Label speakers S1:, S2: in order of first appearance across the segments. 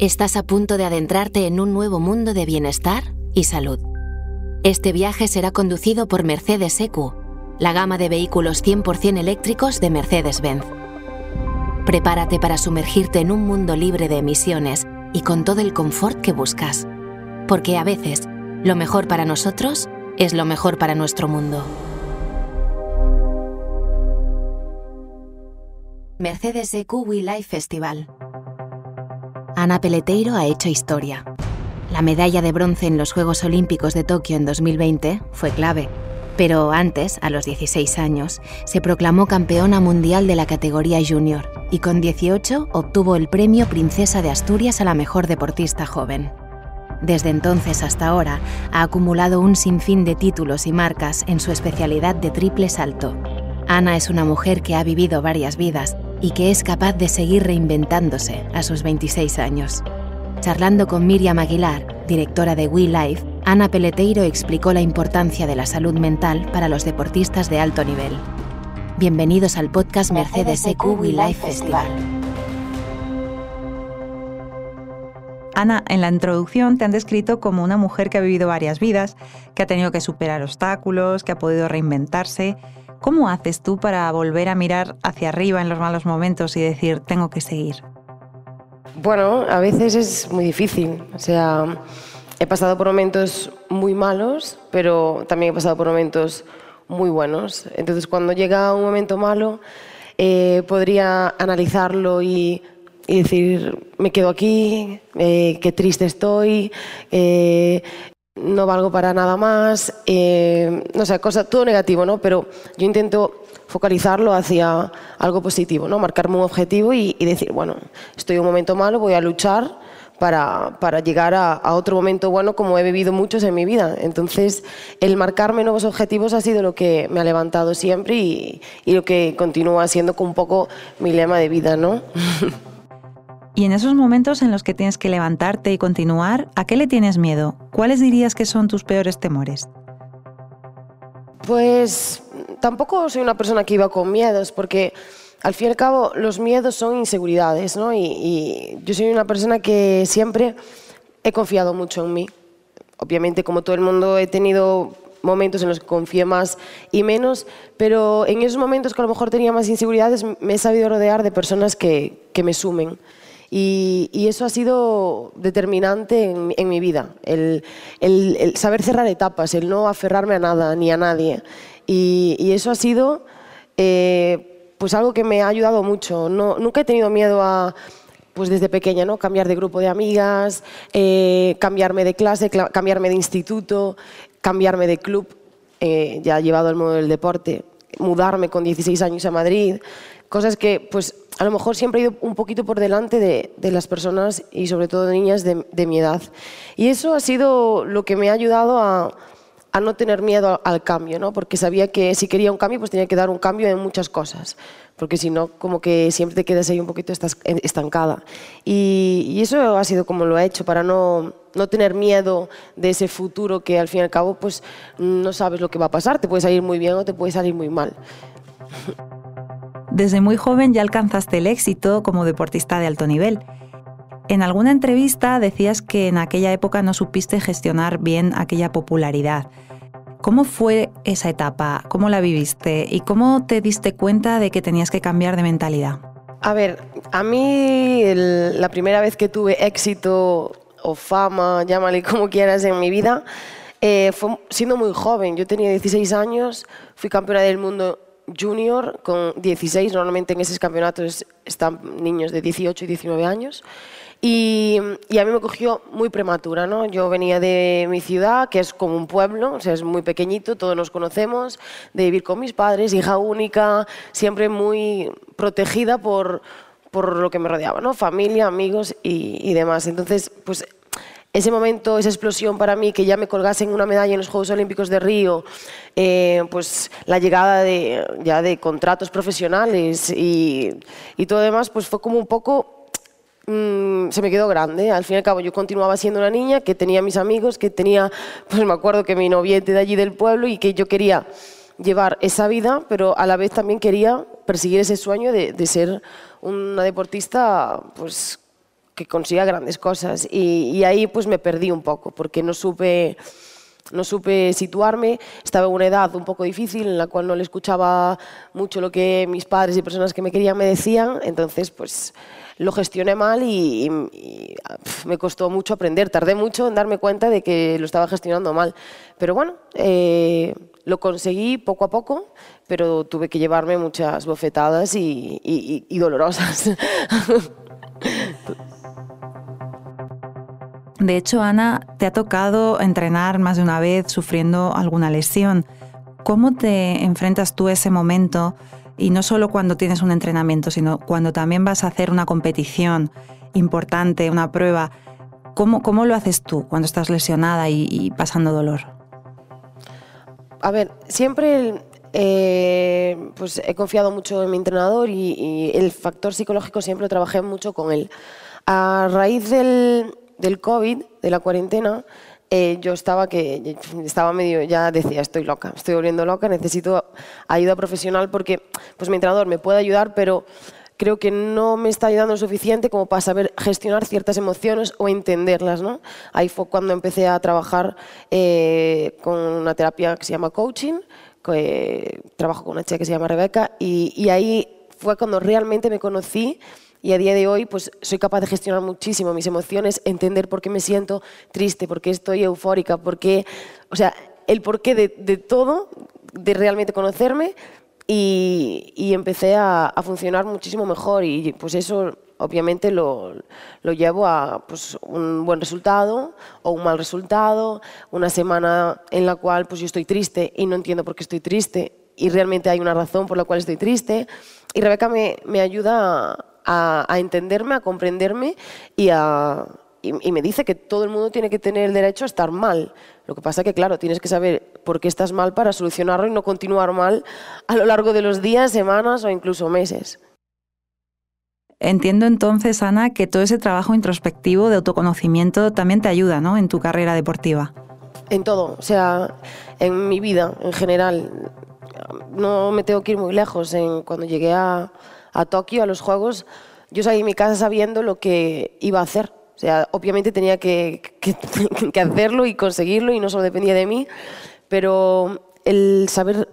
S1: Estás a punto de adentrarte en un nuevo mundo de bienestar y salud. Este viaje será conducido por Mercedes EQ, la gama de vehículos 100% eléctricos de Mercedes-Benz. Prepárate para sumergirte en un mundo libre de emisiones y con todo el confort que buscas. Porque a veces, lo mejor para nosotros es lo mejor para nuestro mundo. Mercedes EQ We Life Festival. Ana Peleteiro ha hecho historia. La medalla de bronce en los Juegos Olímpicos de Tokio en 2020 fue clave, pero antes, a los 16 años, se proclamó campeona mundial de la categoría junior y con 18 obtuvo el premio Princesa de Asturias a la mejor deportista joven. Desde entonces hasta ahora ha acumulado un sinfín de títulos y marcas en su especialidad de triple salto. Ana es una mujer que ha vivido varias vidas y que es capaz de seguir reinventándose a sus 26 años. Charlando con Miriam Aguilar, directora de We Life, Ana Peleteiro explicó la importancia de la salud mental para los deportistas de alto nivel. Bienvenidos al podcast Mercedes EQ We Life Festival.
S2: Ana, en la introducción te han descrito como una mujer que ha vivido varias vidas, que ha tenido que superar obstáculos, que ha podido reinventarse ¿Cómo haces tú para volver a mirar hacia arriba en los malos momentos y decir, tengo que seguir?
S3: Bueno, a veces es muy difícil. O sea, he pasado por momentos muy malos, pero también he pasado por momentos muy buenos. Entonces, cuando llega un momento malo, eh, podría analizarlo y, decir, me quedo aquí, eh, qué triste estoy, eh, no valgo para nada más, eh, no sé, cosa, todo negativo, ¿no? Pero yo intento focalizarlo hacia algo positivo, ¿no? Marcarme un objetivo y, decir, bueno, estoy en un momento malo, voy a luchar para, para llegar a, otro momento bueno como he vivido muchos en mi vida. Entonces, el marcarme nuevos objetivos ha sido lo que me ha levantado siempre y, lo que continúa siendo un poco mi lema de vida, ¿no?
S2: Y en esos momentos en los que tienes que levantarte y continuar, ¿a qué le tienes miedo? ¿Cuáles dirías que son tus peores temores?
S3: Pues tampoco soy una persona que iba con miedos, porque al fin y al cabo los miedos son inseguridades, ¿no? Y, yo soy una persona que siempre he confiado mucho en mí. Obviamente, como todo el mundo, he tenido momentos en los que confié más y menos, pero en esos momentos que a lo mejor tenía más inseguridades, me he sabido rodear de personas que, que me sumen. Y, eso ha sido determinante en, mi vida, el, saber cerrar etapas, el no aferrarme a nada ni a nadie. Y, eso ha sido eh, pues algo que me ha ayudado mucho. No, nunca he tenido miedo a, pues desde pequeña, ¿no? cambiar de grupo de amigas, eh, cambiarme de clase, cambiarme de instituto, cambiarme de club, eh, ya llevado al mundo del deporte, mudarme con 16 años a Madrid, cosas que pues a lo mejor siempre he ido un poquito por delante de, las personas y sobre todo de niñas de, mi edad. Y eso ha sido lo que me ha ayudado a, no tener miedo al cambio, ¿no? porque sabía que si quería un cambio pues tenía que dar un cambio en muchas cosas, porque si no como que siempre te quedas ahí un poquito estancada. Y, y eso ha sido como lo he hecho para no, no tener miedo de ese futuro que al fin y al cabo pues no sabes lo que va a pasar, te puede salir muy bien o te puede salir muy mal.
S2: Desde muy joven ya alcanzaste el éxito como deportista de alto nivel. En alguna entrevista decías que en aquella época no supiste gestionar bien aquella popularidad. ¿Cómo fue esa etapa? ¿Cómo la viviste? ¿Y cómo te diste cuenta de que tenías que cambiar de mentalidad?
S3: A ver, a mí la primera vez que tuve éxito o fama, llámale como quieras, en mi vida, eh, fue siendo muy joven. Yo tenía 16 años, fui campeona del mundo junior con 16, normalmente en esos campeonatos están niños de 18 y 19 años. Y, a mí me cogió muy prematura, ¿no? Yo venía de mi ciudad, que es como un pueblo, o sea, es muy pequeñito, todos nos conocemos, de vivir con mis padres, hija única, siempre muy protegida por, por lo que me rodeaba, ¿no? Familia, amigos y, y demás. Entonces, pues ese momento, esa explosión para mí, que ya me colgasen una medalla en los Juegos Olímpicos de Río, eh, pues la llegada de, ya de contratos profesionales y, y todo demás, pues fue como un poco mm, se me quedó grande. Al fin y al cabo, yo continuaba siendo una niña que tenía mis amigos, que tenía, pues me acuerdo que mi noviete de allí del pueblo y que yo quería llevar esa vida, pero a la vez también quería perseguir ese sueño de, de ser una deportista, pues que consiga grandes cosas. Y, y ahí pues me perdí un poco, porque no supe no supe situarme, estaba en una edad un poco difícil en la cual no le escuchaba mucho lo que mis padres y personas que me querían me decían, entonces pues lo gestioné mal y, me costó mucho aprender, tardé mucho en darme cuenta de que lo estaba gestionando mal, pero bueno, eh, lo conseguí poco a poco, pero tuve que llevarme muchas bofetadas y, y dolorosas.
S2: De hecho, Ana, te ha tocado entrenar más de una vez sufriendo alguna lesión. ¿Cómo te enfrentas tú a ese momento? Y no solo cuando tienes un entrenamiento, sino cuando también vas a hacer una competición importante, una prueba. ¿Cómo, cómo lo haces tú cuando estás lesionada y, pasando dolor?
S3: A ver, siempre eh, pues he confiado mucho en mi entrenador y, el factor psicológico siempre trabajé mucho con él. A raíz del, del COVID, de la cuarentena, eh, yo estaba que estaba medio ya decía estoy loca estoy volviendo loca necesito ayuda profesional porque pues mi entrenador me puede ayudar pero creo que no me está ayudando suficiente como para saber gestionar ciertas emociones o entenderlas ¿no? ahí fue cuando empecé a trabajar eh, con una terapia que se llama coaching que trabajo con una chica que se llama Rebeca y, y ahí fue cuando realmente me conocí y a día de hoy pues soy capaz de gestionar muchísimo mis emociones, entender por qué me siento triste, por qué estoy eufórica, por qué, o sea, el porqué de, de todo, de realmente conocerme y, y empecé a, a, funcionar muchísimo mejor. Y pues eso obviamente lo, lo, llevo a pues, un buen resultado o un mal resultado, una semana en la cual pues yo estoy triste y no entiendo por qué estoy triste. Y realmente hay una razón por la cual estoy triste. Y Rebeca me, me ayuda a, entenderme, a comprenderme y, a, y, me dice que todo el mundo tiene que tener el derecho a estar mal. Lo que pasa es que, claro, tienes que saber por qué estás mal para solucionarlo y no continuar mal a lo largo de los días, semanas o incluso meses.
S2: Entiendo entonces, Ana, que todo ese trabajo introspectivo de autoconocimiento también te ayuda ¿no? en tu carrera deportiva.
S3: En todo, o sea, en mi vida en general. No me tengo que ir muy lejos. En, cuando llegué a, a Tokio, a los Juegos, yo salí de mi casa sabiendo lo que iba a hacer. O sea, obviamente tenía que, que, hacerlo y conseguirlo y no solo dependía de mí, pero el saber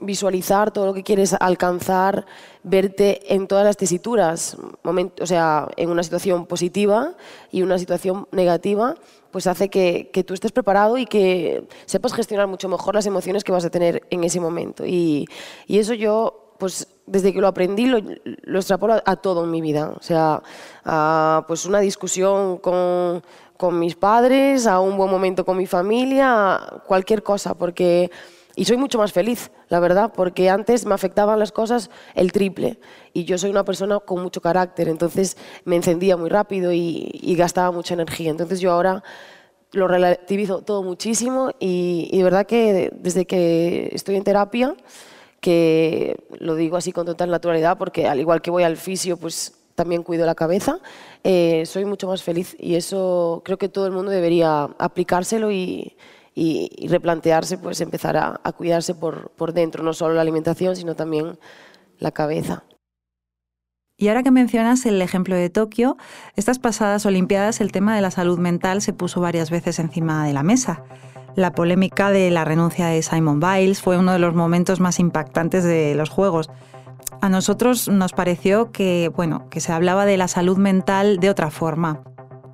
S3: visualizar todo lo que quieres alcanzar, verte en todas las tesituras, o sea, en una situación positiva y una situación negativa, pues hace que, que, tú estés preparado y que sepas gestionar mucho mejor las emociones que vas a tener en ese momento. Y, y eso yo, pues desde que lo aprendí lo, lo extrapolo a, todo en mi vida. O sea, a pues una discusión con, con, mis padres, a un buen momento con mi familia, cualquier cosa, porque... Y soy mucho más feliz, la verdad, porque antes me afectaban las cosas el triple. Y yo soy una persona con mucho carácter, entonces me encendía muy rápido y, gastaba mucha energía. Entonces yo ahora lo relativizo todo muchísimo y, y de verdad que desde que estoy en terapia que lo digo así con total naturalidad porque al igual que voy al fisio, pues también cuido la cabeza, eh, soy mucho más feliz y eso creo que todo el mundo debería aplicárselo y, y, replantearse, pues empezar a, a cuidarse por, por dentro, no solo la alimentación, sino también la cabeza.
S2: Y ahora que mencionas el ejemplo de Tokio, estas pasadas Olimpiadas el tema de la salud mental se puso varias veces encima de la mesa. La polémica de la renuncia de Simon Biles fue uno de los momentos más impactantes de los Juegos. A nosotros nos pareció que, bueno, que se hablaba de la salud mental de otra forma.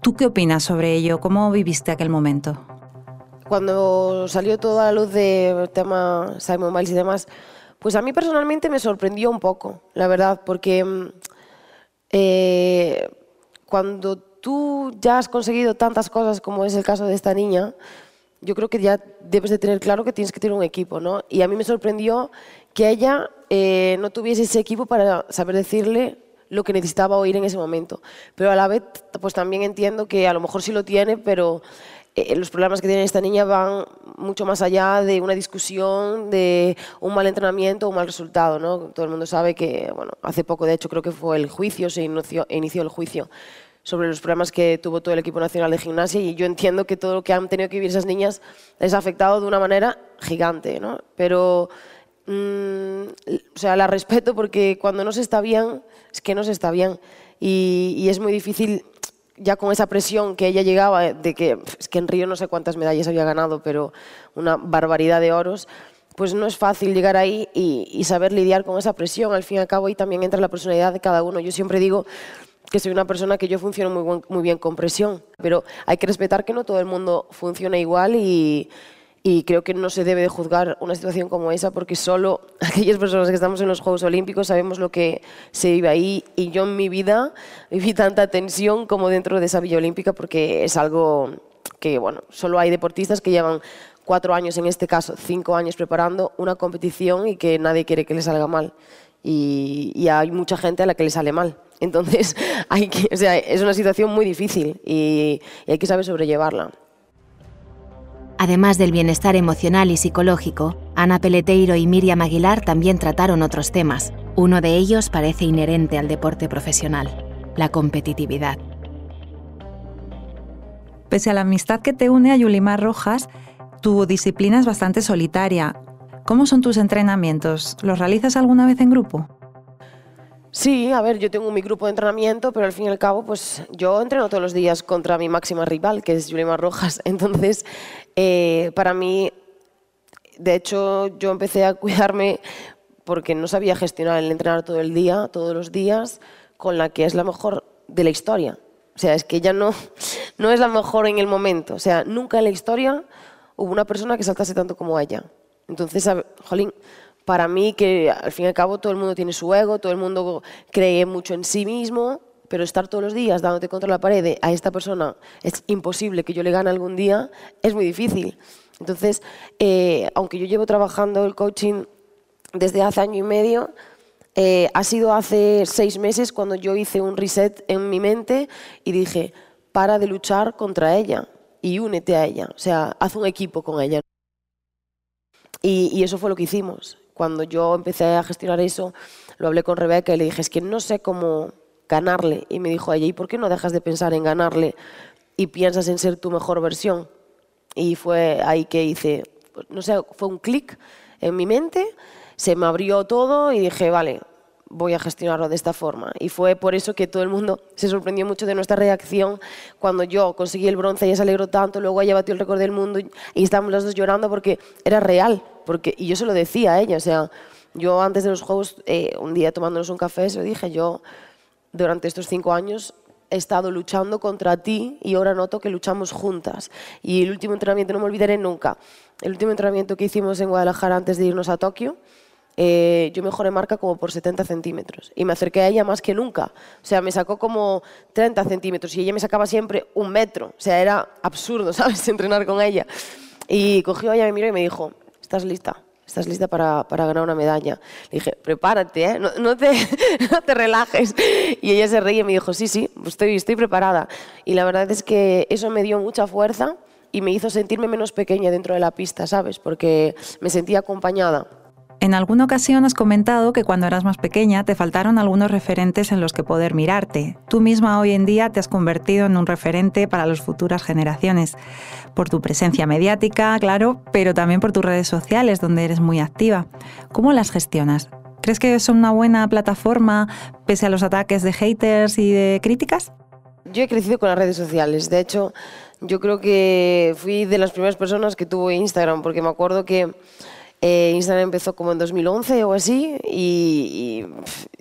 S2: ¿Tú qué opinas sobre ello? ¿Cómo viviste aquel momento?
S3: Cuando salió toda la luz del tema Simon Biles y demás, pues a mí personalmente me sorprendió un poco, la verdad, porque mm, eh, cuando tú ya has conseguido tantas cosas como es el caso de esta niña, yo creo que ya debes de tener claro que tienes que tener un equipo, ¿no? Y a mí me sorprendió que ella eh, no tuviese ese equipo para saber decirle lo que necesitaba oír en ese momento. Pero a la vez, pues también entiendo que a lo mejor sí lo tiene, pero eh, los problemas que tiene esta niña van mucho más allá de una discusión, de un mal entrenamiento un mal resultado, ¿no? Todo el mundo sabe que, bueno, hace poco, de hecho, creo que fue el juicio, se inició, inició el juicio sobre los problemas que tuvo todo el equipo nacional de gimnasia y yo entiendo que todo lo que han tenido que vivir esas niñas les ha afectado de una manera gigante, ¿no? Pero, mm, o sea, la respeto porque cuando no se está bien, es que no se está bien y, y es muy difícil ya con esa presión que ella llegaba de que, es que en Río no sé cuántas medallas había ganado, pero una barbaridad de oros, pues no es fácil llegar ahí y, saber lidiar con esa presión. Al fin y al cabo ahí también entra la personalidad de cada uno. Yo siempre digo que soy una persona que yo funciono muy, muy bien con presión, pero hay que respetar que no todo el mundo funciona igual y, y creo que no se debe de juzgar una situación como esa porque solo aquellas personas que estamos en los Juegos Olímpicos sabemos lo que se vive ahí y yo en mi vida viví tanta tensión como dentro de esa Villa Olímpica porque es algo que, bueno, solo hay deportistas que llevan cuatro años, en este caso cinco años preparando una competición y que nadie quiere que le salga mal. Y, hay mucha gente a la que le sale mal. Entonces, hay que, o sea, es una situación muy difícil y hay que saber sobrellevarla.
S1: Además del bienestar emocional y psicológico, Ana Peleteiro y Miriam Aguilar también trataron otros temas. Uno de ellos parece inherente al deporte profesional, la competitividad.
S2: Pese a la amistad que te une a Yulimar Rojas, tu disciplina es bastante solitaria. ¿Cómo son tus entrenamientos? ¿Los realizas alguna vez en grupo?
S3: Sí, a ver, yo tengo mi grupo de entrenamiento, pero al fin y al cabo, pues yo entreno todos los días contra mi máxima rival, que es Yulimar Rojas. Entonces, eh, para mí, de hecho, yo empecé a cuidarme porque no sabía gestionar el entrenar todo el día, todos los días, con la que es la mejor de la historia. O sea, es que ella no, no es la mejor en el momento. O sea, nunca en la historia hubo una persona que saltase tanto como ella. Entonces, jolín, para mí que al fin y al cabo todo el mundo tiene su ego, todo el mundo cree mucho en sí mismo, pero estar todos los días dándote contra la pared a esta persona es imposible que yo le gane algún día, es muy difícil. Entonces, eh, aunque yo llevo trabajando el coaching desde hace año y medio, eh, ha sido hace seis meses cuando yo hice un reset en mi mente y dije, para de luchar contra ella y únete a ella, o sea, haz un equipo con ella. y eso fue lo que hicimos cuando yo empecé a gestionar eso, lo hablé con Rebeca y le dije, es que no sé cómo ganarle. Y me dijo ella, ¿y por qué no dejas de pensar en ganarle y piensas en ser tu mejor versión? Y fue ahí que hice, no sé, fue un clic en mi mente, se me abrió todo y dije, vale, voy a gestionarlo de esta forma. Y fue por eso que todo el mundo se sorprendió mucho de nuestra reacción cuando yo conseguí el bronce, ella se alegró tanto, luego ella batió el récord del mundo y estábamos los dos llorando porque era real. Porque, y yo se lo decía a ella, o sea, yo antes de los Juegos, eh, un día tomándonos un café, se lo dije, yo durante estos cinco años he estado luchando contra ti y ahora noto que luchamos juntas. Y el último entrenamiento no me olvidaré nunca. El último entrenamiento que hicimos en Guadalajara antes de irnos a Tokio, eh, yo mejoré marca como por 70 centímetros y me acerqué a ella más que nunca. O sea, me sacó como 30 centímetros y ella me sacaba siempre un metro. O sea, era absurdo, ¿sabes? Entrenar con ella. Y cogió a ella, me miró y me dijo, ¿estás lista? ¿Estás lista para, para ganar una medalla? Le dije, prepárate, ¿eh? no, te, no te relajes. Y ella se reía y me dijo, sí, sí, estoy, estoy preparada. Y la verdad es que eso me dio mucha fuerza y me hizo sentirme menos pequeña dentro de la pista, ¿sabes? Porque me sentía acompañada.
S2: En alguna ocasión has comentado que cuando eras más pequeña te faltaron algunos referentes en los que poder mirarte. Tú misma hoy en día te has convertido en un referente para las futuras generaciones, por tu presencia mediática, claro, pero también por tus redes sociales, donde eres muy activa. ¿Cómo las gestionas? ¿Crees que son una buena plataforma pese a los ataques de haters y de críticas?
S3: Yo he crecido con las redes sociales. De hecho, yo creo que fui de las primeras personas que tuvo Instagram, porque me acuerdo que eh, Instagram empezó como en 2011 o así y,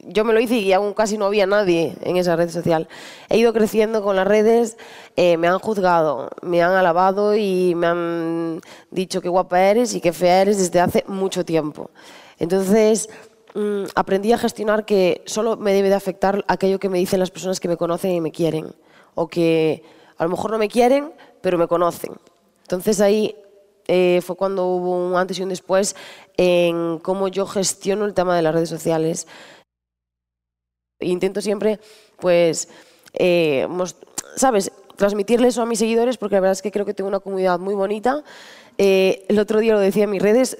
S3: yo me lo hice y aún casi no había nadie en esa red social. He ido creciendo con las redes, eh, me han juzgado, me han alabado y me han dicho qué guapa eres y qué fea eres desde hace mucho tiempo. Entonces mm, aprendí a gestionar que solo me debe de afectar aquello que me dicen las personas que me conocen y me quieren o que a lo mejor no me quieren pero me conocen. Entonces ahí eh, fue cuando hubo un antes y un después en cómo yo gestiono el tema de las redes sociales. Intento siempre, pues, eh, ¿sabes? Transmitirle eso a mis seguidores porque la verdad es que creo que tengo una comunidad muy bonita. Eh, el otro día lo decía en mis redes,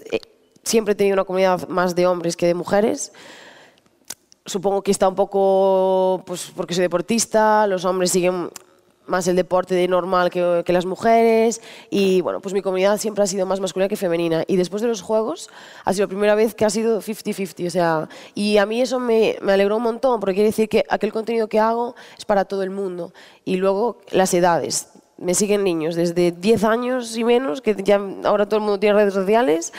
S3: siempre he tenido una comunidad más de hombres que de mujeres. Supongo que está un poco, pues porque soy deportista, los hombres siguen más el deporte de normal que, que, las mujeres. Y bueno, pues mi comunidad siempre ha sido más masculina que femenina. Y después de los Juegos ha sido la primera vez que ha sido 50-50, o sea, y a mí eso me, me, alegró un montón porque quiere decir que aquel contenido que hago es para todo el mundo. Y luego las edades. Me siguen niños desde 10 años y menos, que ya ahora todo el mundo tiene redes sociales,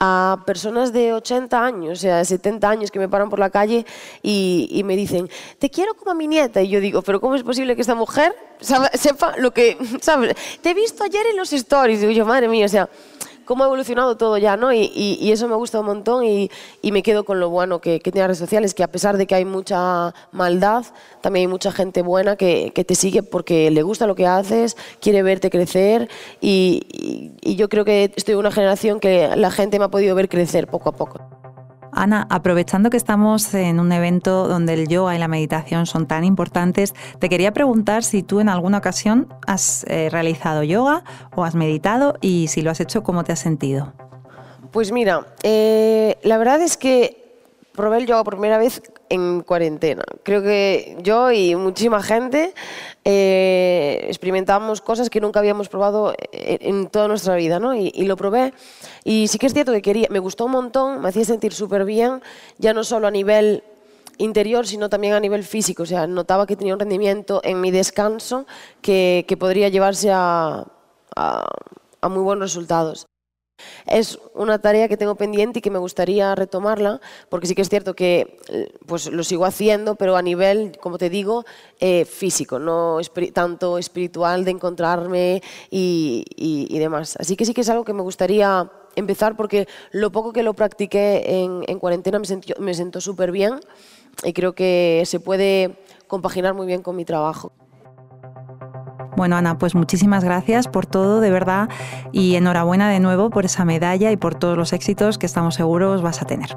S3: a personas de 80 años, o sea, 70 años que me paran por la calle y, y, me dicen, te quiero como a mi nieta. Y yo digo, pero ¿cómo es posible que esta mujer sepa lo que... ¿sabes? Te he visto ayer en los stories. Y digo yo, madre mía, o sea, cómo ha evolucionado todo ya, ¿no? Y, eso me gusta un montón y, me quedo con lo bueno que, que tiene las redes sociales, que a pesar de que hay mucha maldad, también hay mucha gente buena que, que te sigue porque le gusta lo que haces, quiere verte crecer y, y yo creo que estoy en una generación que la gente me ha podido ver crecer poco a poco.
S2: Ana, aprovechando que estamos en un evento donde el yoga y la meditación son tan importantes, te quería preguntar si tú en alguna ocasión has eh, realizado yoga o has meditado y si lo has hecho, ¿cómo te has sentido?
S3: Pues mira, eh, la verdad es que probé el yoga por primera vez en cuarentena. Creo que yo y muchísima gente eh, experimentamos cosas que nunca habíamos probado en, toda nuestra vida, ¿no? Y, lo probé y sí que es cierto que quería, me gustó un montón, me hacía sentir súper bien, ya no solo a nivel interior, sino también a nivel físico. O sea, notaba que tenía un rendimiento en mi descanso que, podría llevarse a muy buenos resultados. Es una tarea que tengo pendiente y que me gustaría retomarla, porque sí que es cierto que pues, lo sigo haciendo, pero a nivel, como te digo, eh, físico, no espir tanto espiritual de encontrarme y, demás. Así que sí que es algo que me gustaría empezar, porque lo poco que lo practiqué en, en cuarentena me, sentí, me sentó súper bien y creo que se puede compaginar muy bien con mi trabajo.
S2: Bueno, Ana, pues muchísimas gracias por todo, de verdad, y enhorabuena de nuevo por esa medalla y por todos los éxitos que estamos seguros vas a tener.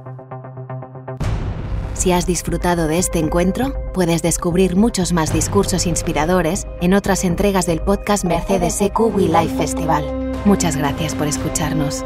S1: Si has disfrutado de este encuentro, puedes descubrir muchos más discursos inspiradores en otras entregas del podcast Mercedes EQ We Life Festival. Muchas gracias por escucharnos.